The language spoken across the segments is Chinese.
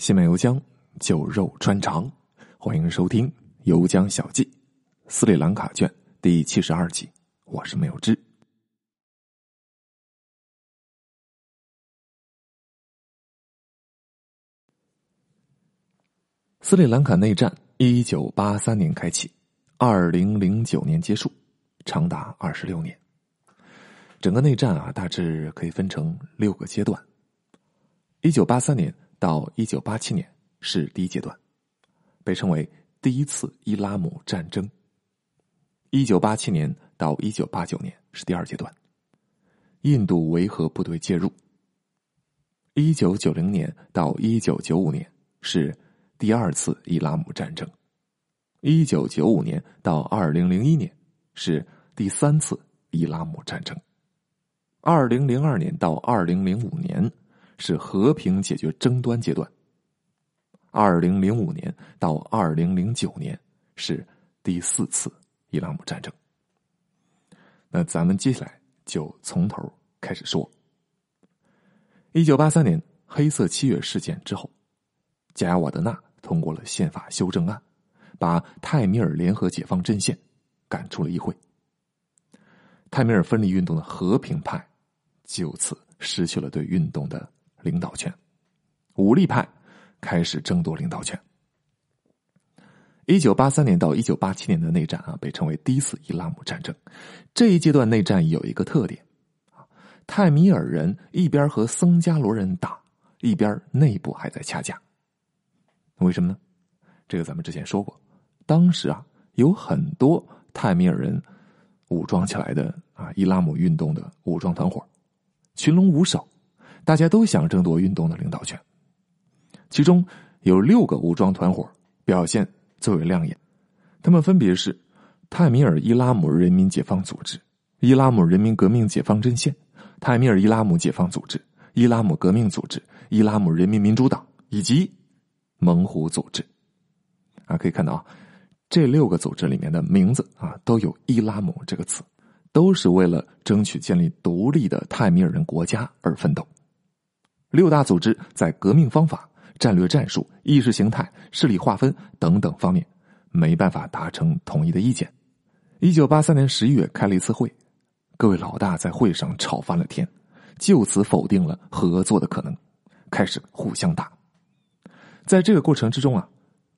西门游江，酒肉穿肠，欢迎收听《游江小记》斯里兰卡卷第七十二集。我是没有知。斯里兰卡内战一九八三年开启，二零零九年结束，长达二十六年。整个内战啊，大致可以分成六个阶段。一九八三年到一九八七年是第一阶段，被称为第一次伊拉姆战争。一九八七年到一九八九年是第二阶段，印度维和部队介入。一九九零年到一九九五年是第二次伊拉姆战争，一九九五年到二零零一年是第三次伊拉姆战争。二零零二年到二零零五年是和平解决争端阶段。二零零五年到二零零九年是第四次伊拉姆战争。那咱们接下来就从头开始说。一九八三年黑色七月事件之后，贾瓦德纳通过了宪法修正案，把泰米尔联合解放阵线赶出了议会。泰米尔分离运动的和平派。就此失去了对运动的领导权，武力派开始争夺领导权。一九八三年到一九八七年的内战啊，被称为第一次伊拉姆战争。这一阶段内战有一个特点啊，泰米尔人一边和僧伽罗人打，一边内部还在掐架。为什么呢？这个咱们之前说过，当时啊有很多泰米尔人武装起来的啊伊拉姆运动的武装团伙。群龙无首，大家都想争夺运动的领导权。其中有六个武装团伙表现最为亮眼，他们分别是泰米尔伊拉姆人民解放组织、伊拉姆人民革命解放阵线、泰米尔伊拉姆解放组织、伊拉姆革命组织、伊拉姆人民民主党以及猛虎组织。啊，可以看到啊，这六个组织里面的名字啊都有“伊拉姆”这个词。都是为了争取建立独立的泰米尔人国家而奋斗。六大组织在革命方法、战略战术、意识形态、势力划分等等方面没办法达成统一的意见。一九八三年十一月开了一次会，各位老大在会上吵翻了天，就此否定了合作的可能，开始互相打。在这个过程之中啊，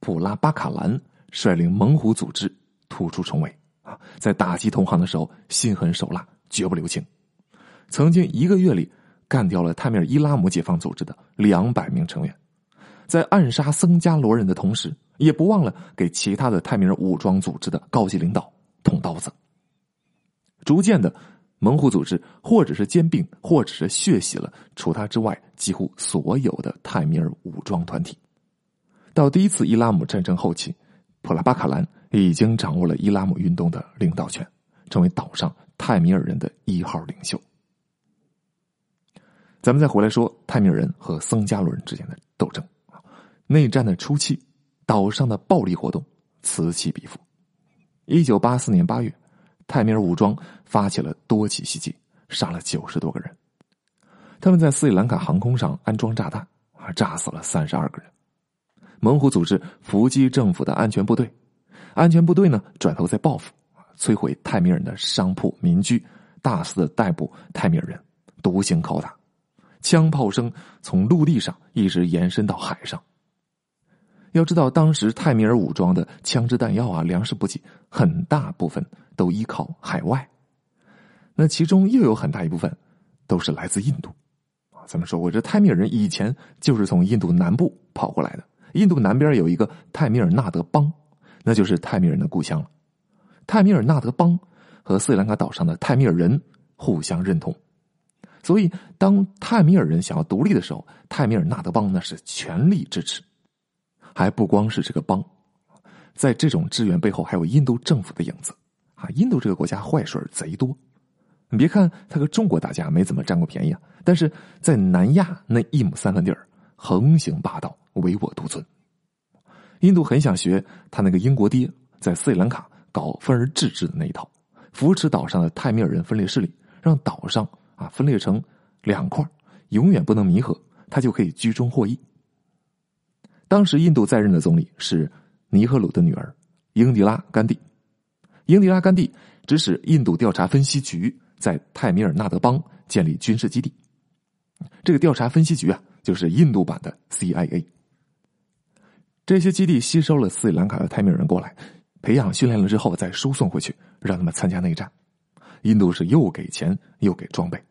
普拉巴卡兰率领猛虎组织突出重围啊。在打击同行的时候，心狠手辣，绝不留情。曾经一个月里干掉了泰米尔伊拉姆解放组织的两百名成员，在暗杀僧伽罗人的同时，也不忘了给其他的泰米尔武装组织的高级领导捅刀子。逐渐的，猛虎组织或者是兼并，或者是血洗了除他之外几乎所有的泰米尔武装团体。到第一次伊拉姆战争后期，普拉巴卡兰。已经掌握了伊拉姆运动的领导权，成为岛上泰米尔人的一号领袖。咱们再回来说泰米尔人和僧伽罗人之间的斗争，内战的初期，岛上的暴力活动此起彼伏。一九八四年八月，泰米尔武装发起了多起袭击，杀了九十多个人。他们在斯里兰卡航空上安装炸弹，炸死了三十二个人。猛虎组织伏击政府的安全部队。安全部队呢，转头在报复，摧毁泰米尔人的商铺、民居，大肆逮捕泰米尔人，独行拷打，枪炮声从陆地上一直延伸到海上。要知道，当时泰米尔武装的枪支弹药啊，粮食补给很大部分都依靠海外，那其中又有很大一部分都是来自印度。啊，咱们说过，这泰米尔人以前就是从印度南部跑过来的，印度南边有一个泰米尔纳德邦。那就是泰米尔人的故乡了。泰米尔纳德邦和斯里兰卡岛上的泰米尔人互相认同，所以当泰米尔人想要独立的时候，泰米尔纳德邦那是全力支持。还不光是这个邦，在这种支援背后，还有印度政府的影子啊！印度这个国家坏水贼多，你别看他和中国打架没怎么占过便宜啊，但是在南亚那一亩三分地儿横行霸道，唯我独尊。印度很想学他那个英国爹在斯里兰卡搞分而治之的那一套，扶持岛上的泰米尔人分裂势力，让岛上啊分裂成两块，永远不能弥合，他就可以居中获益。当时印度在任的总理是尼赫鲁的女儿英迪拉·甘地。英迪拉·甘地指使印度调查分析局在泰米尔纳德邦建立军事基地。这个调查分析局啊，就是印度版的 CIA。这些基地吸收了斯里兰卡的泰米尔人过来，培养训练了之后再输送回去，让他们参加内战。印度是又给钱又给装备。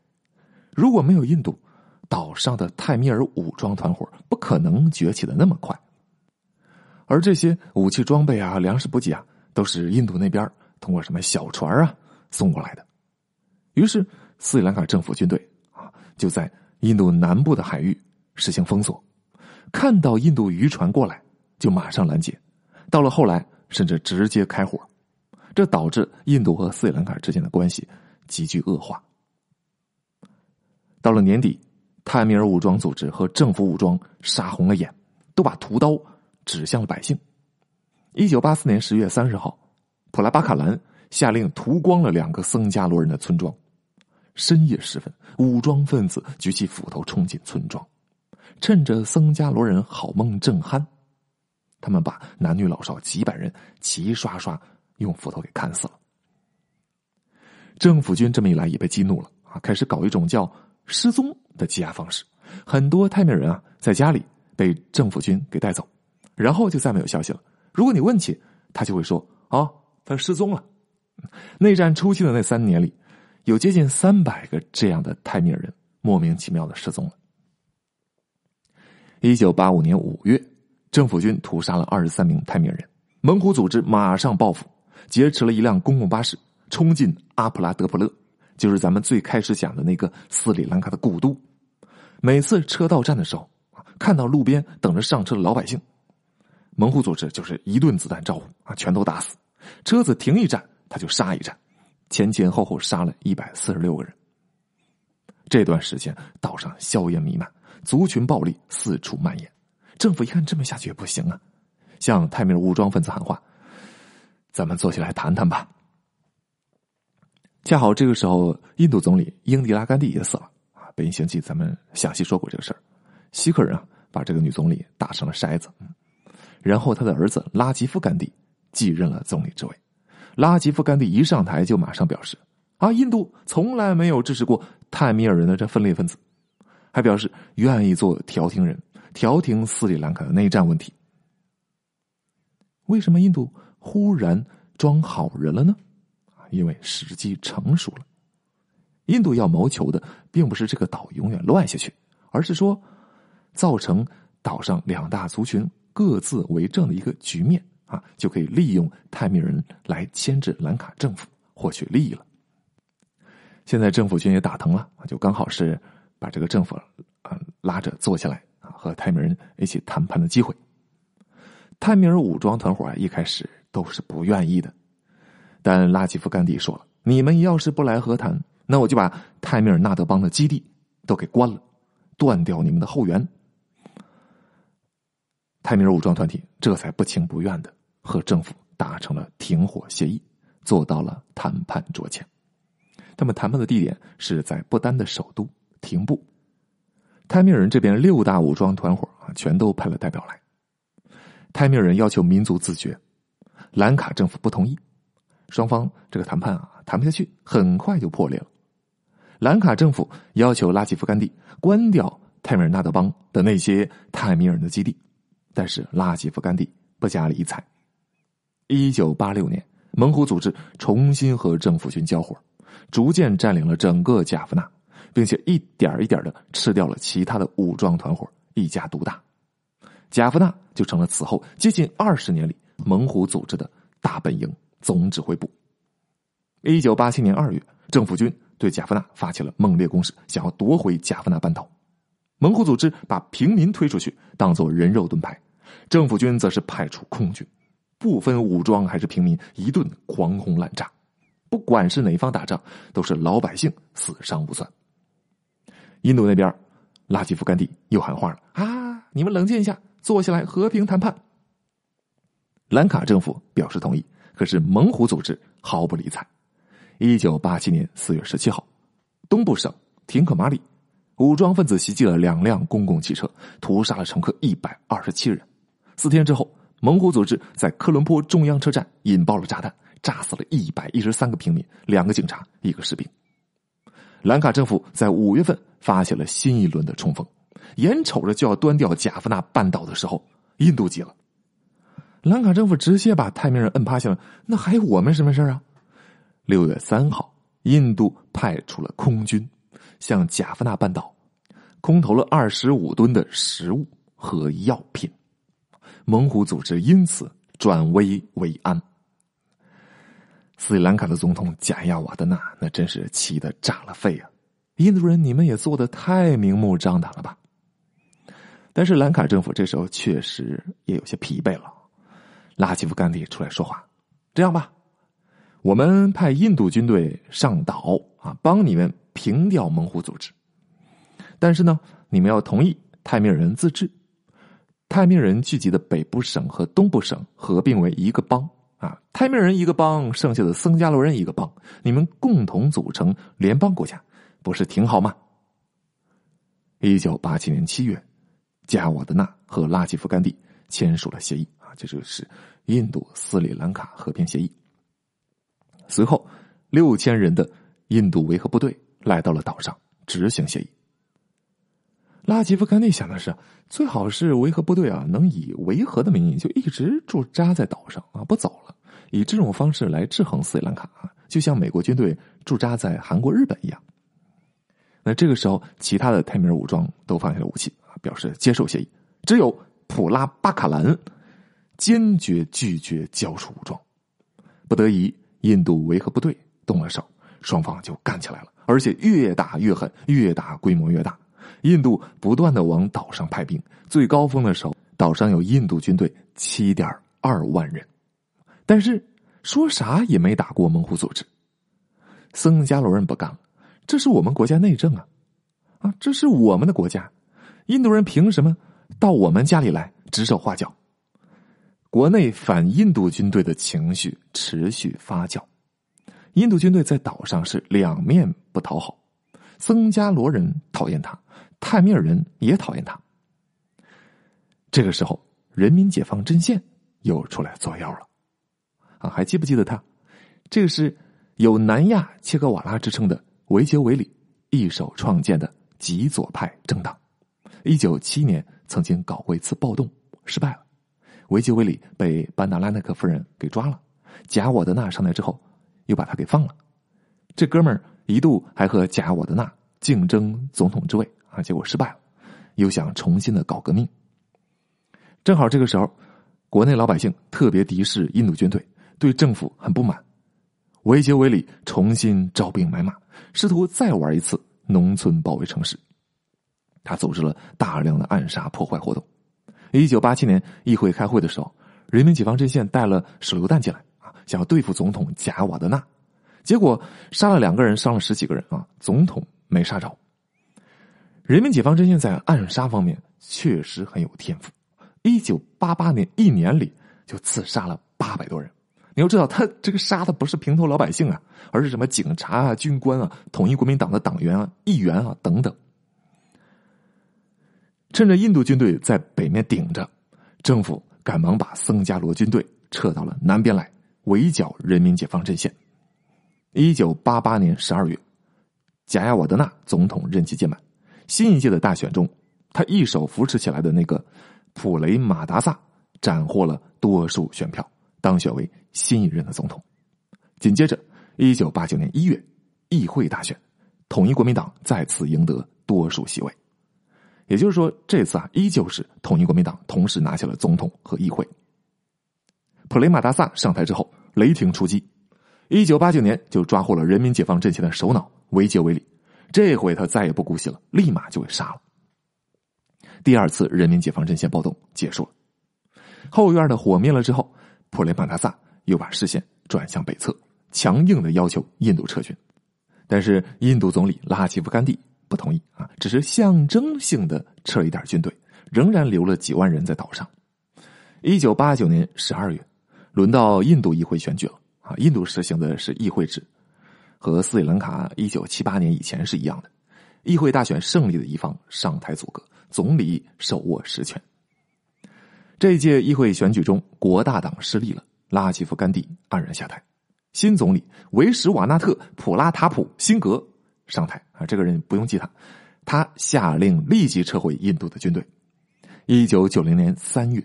如果没有印度，岛上的泰米尔武装团伙不可能崛起的那么快。而这些武器装备啊、粮食补给啊，都是印度那边通过什么小船啊送过来的。于是斯里兰卡政府军队啊，就在印度南部的海域实行封锁，看到印度渔船过来就马上拦截，到了后来甚至直接开火，这导致印度和斯里兰卡之间的关系急剧恶化。到了年底，泰米尔武装组织和政府武装杀红了眼，都把屠刀指向了百姓。一九八四年十月三十号，普拉巴卡兰下令屠光了两个僧伽罗人的村庄。深夜时分，武装分子举起斧头冲进村庄，趁着僧伽罗人好梦正酣，他们把男女老少几百人齐刷刷用斧头给砍死了。政府军这么一来也被激怒了啊，开始搞一种叫“失踪”的羁押方式。很多泰米尔人啊，在家里被政府军给带走，然后就再没有消息了。如果你问起，他就会说：“啊，他失踪了。”内战初期的那三年里。有接近三百个这样的泰米尔人莫名其妙的失踪了。一九八五年五月，政府军屠杀了二十三名泰米尔人，猛虎组织马上报复，劫持了一辆公共巴士，冲进阿普拉德普勒，就是咱们最开始讲的那个斯里兰卡的古都。每次车到站的时候，看到路边等着上车的老百姓，猛虎组织就是一顿子弹招呼啊，全都打死。车子停一站，他就杀一站。前前后后杀了一百四十六个人。这段时间，岛上硝烟弥漫，族群暴力四处蔓延。政府一看这么下去也不行啊，向泰米尔武装分子喊话：“咱们坐下来谈谈吧。”恰好这个时候，印度总理英迪拉甘地也死了啊。本星期咱们详细说过这个事儿。锡克人啊，把这个女总理打成了筛子，然后他的儿子拉吉夫甘地继任了总理之位。拉吉夫甘地一上台就马上表示：“啊，印度从来没有支持过泰米尔人的这分裂分子，还表示愿意做调停人，调停斯里兰卡的内战问题。”为什么印度忽然装好人了呢？因为时机成熟了。印度要谋求的并不是这个岛永远乱下去，而是说造成岛上两大族群各自为政的一个局面。啊，就可以利用泰米尔人来牵制兰卡政府，获取利益了。现在政府军也打疼了，就刚好是把这个政府啊拉着坐下来啊，和泰米尔人一起谈判的机会。泰米尔武装团伙啊，一开始都是不愿意的，但拉吉夫甘地说了：“你们要是不来和谈，那我就把泰米尔纳德邦的基地都给关了，断掉你们的后援。”泰米尔武装团体这才不情不愿的。和政府达成了停火协议，做到了谈判桌前。他们谈判的地点是在不丹的首都廷布。泰米尔人这边六大武装团伙啊，全都派了代表来。泰米尔人要求民族自决，兰卡政府不同意，双方这个谈判啊谈不下去，很快就破裂了。兰卡政府要求拉吉夫甘地关掉泰米尔纳德邦的那些泰米尔人的基地，但是拉吉夫甘地不加理睬。一九八六年，猛虎组织重新和政府军交火，逐渐占领了整个贾夫纳，并且一点一点的吃掉了其他的武装团伙，一家独大。贾夫纳就成了此后接近二十年里猛虎组织的大本营、总指挥部。一九八七年二月，政府军对贾夫纳发起了猛烈攻势，想要夺回贾夫纳半岛。猛虎组织把平民推出去当做人肉盾牌，政府军则是派出空军。不分武装还是平民，一顿狂轰滥炸，不管是哪方打仗，都是老百姓死伤无算。印度那边，拉吉夫甘地又喊话了：“啊，你们冷静一下，坐下来和平谈判。”兰卡政府表示同意，可是猛虎组织毫不理睬。一九八七年四月十七号，东部省廷克马里，武装分子袭击了两辆公共汽车，屠杀了乘客一百二十七人。四天之后，猛虎组织在科伦坡中央车站引爆了炸弹，炸死了一百一十三个平民，两个警察，一个士兵。兰卡政府在五月份发起了新一轮的冲锋，眼瞅着就要端掉贾夫纳半岛的时候，印度急了。兰卡政府直接把泰米尔人摁趴下了，那还有我们什么事啊？六月三号，印度派出了空军，向贾夫纳半岛空投了二十五吨的食物和药品，猛虎组织因此转危为安。斯里兰卡的总统贾亚瓦德纳那真是气得炸了肺啊！印度人，你们也做的太明目张胆了吧？但是兰卡政府这时候确实也有些疲惫了。拉吉夫甘地出来说话：“这样吧，我们派印度军队上岛啊，帮你们平掉猛虎组织。但是呢，你们要同意泰米尔人自治，泰米尔人聚集的北部省和东部省合并为一个邦。”啊，泰米尔人一个邦，剩下的僧伽罗人一个邦，你们共同组成联邦国家，不是挺好吗？一九八七年七月，加瓦德纳和拉吉夫甘地签署了协议，这就是印度斯里兰卡和平协议。随后，六千人的印度维和部队来到了岛上执行协议。拉吉夫甘地想的是，最好是维和部队啊，能以维和的名义就一直驻扎在岛上啊，不走了，以这种方式来制衡斯里兰卡啊，就像美国军队驻扎在韩国、日本一样。那这个时候，其他的泰米尔武装都放下了武器啊，表示接受协议。只有普拉巴卡兰坚决拒绝交出武装。不得已，印度维和部队动了手，双方就干起来了，而且越打越狠，越打规模越大。印度不断的往岛上派兵，最高峰的时候，岛上有印度军队七点二万人，但是说啥也没打过猛虎组织。僧伽罗人不干了，这是我们国家内政啊，啊，这是我们的国家，印度人凭什么到我们家里来指手画脚？国内反印度军队的情绪持续发酵，印度军队在岛上是两面不讨好，僧伽罗人讨厌他。泰米尔人也讨厌他。这个时候，人民解放阵线又出来作妖了，啊，还记不记得他？这个是有南亚切格瓦拉之称的维杰维里一手创建的极左派政党。一九七年曾经搞过一次暴动，失败了，维杰维里被班达拉纳克夫人给抓了。贾沃德纳上台之后，又把他给放了。这哥们儿一度还和贾沃德纳竞争总统之位。啊，结果失败了，又想重新的搞革命。正好这个时候，国内老百姓特别敌视印度军队，对政府很不满。维杰维里重新招兵买马，试图再玩一次农村包围城市。他组织了大量的暗杀破坏活动。一九八七年议会开会的时候，人民解放阵线带了手榴弹进来啊，想要对付总统贾瓦德纳，结果杀了两个人，伤了十几个人啊，总统没杀着。人民解放阵线在暗杀方面确实很有天赋。一九八八年一年里就刺杀了八百多人。你要知道，他这个杀的不是平头老百姓啊，而是什么警察啊、军官啊、统一国民党的党员啊、议员啊等等。趁着印度军队在北面顶着，政府赶忙把僧伽罗军队撤到了南边来围剿人民解放阵线。一九八八年十二月，贾亚瓦德纳总统任期届满。新一届的大选中，他一手扶持起来的那个普雷马达萨斩获了多数选票，当选为新一任的总统。紧接着，一九八九年一月，议会大选，统一国民党再次赢得多数席位。也就是说，这次啊，依旧是统一国民党同时拿下了总统和议会。普雷马达萨上台之后，雷霆出击，一九八九年就抓获了人民解放阵线的首脑维杰维里。这回他再也不姑息了，立马就给杀了。第二次人民解放阵线暴动结束了，后院的火灭了之后，普雷马达萨又把视线转向北侧，强硬的要求印度撤军。但是印度总理拉吉夫甘地不同意啊，只是象征性的撤一点军队，仍然留了几万人在岛上。一九八九年十二月，轮到印度议会选举了啊，印度实行的是议会制。和斯里兰卡一九七八年以前是一样的，议会大选胜利的一方上台组阁，总理手握实权。这一届议会选举中，国大党失利了，拉吉夫甘地黯然下台，新总理维什瓦纳特·普拉塔普辛格上台啊，这个人不用记他，他下令立即撤回印度的军队。一九九零年三月，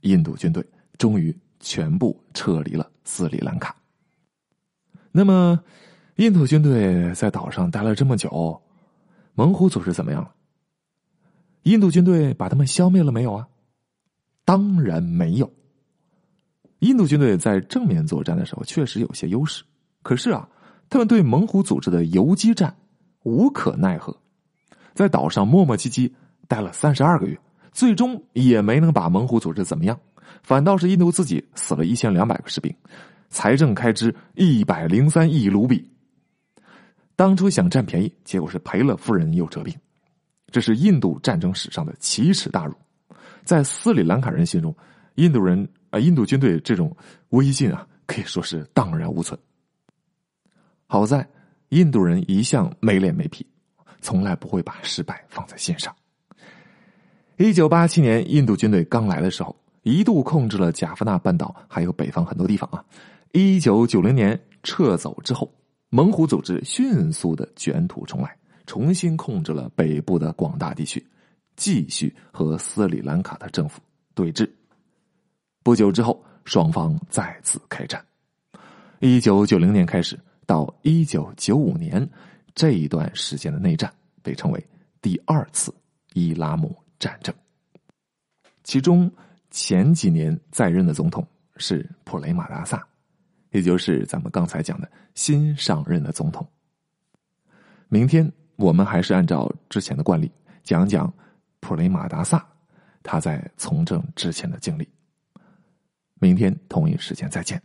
印度军队终于全部撤离了斯里兰卡。那么，印度军队在岛上待了这么久，猛虎组织怎么样了？印度军队把他们消灭了没有啊？当然没有。印度军队在正面作战的时候确实有些优势，可是啊，他们对猛虎组织的游击战无可奈何，在岛上磨磨唧唧待了三十二个月，最终也没能把猛虎组织怎么样，反倒是印度自己死了一千两百个士兵，财政开支一百零三亿卢比。当初想占便宜，结果是赔了夫人又折兵，这是印度战争史上的奇耻大辱。在斯里兰卡人心中，印度人啊，印度军队这种威信啊，可以说是荡然无存。好在印度人一向没脸没皮，从来不会把失败放在心上。一九八七年，印度军队刚来的时候，一度控制了贾夫纳半岛还有北方很多地方啊。一九九零年撤走之后，猛虎组织迅速的卷土重来，重新控制了北部的广大地区。继续和斯里兰卡的政府对峙。不久之后，双方再次开战。一九九零年开始到一九九五年这一段时间的内战被称为第二次伊拉姆战争。其中前几年在任的总统是普雷马达萨，也就是咱们刚才讲的新上任的总统。明天我们还是按照之前的惯例讲讲。普雷马达萨，他在从政之前的经历。明天同一时间再见。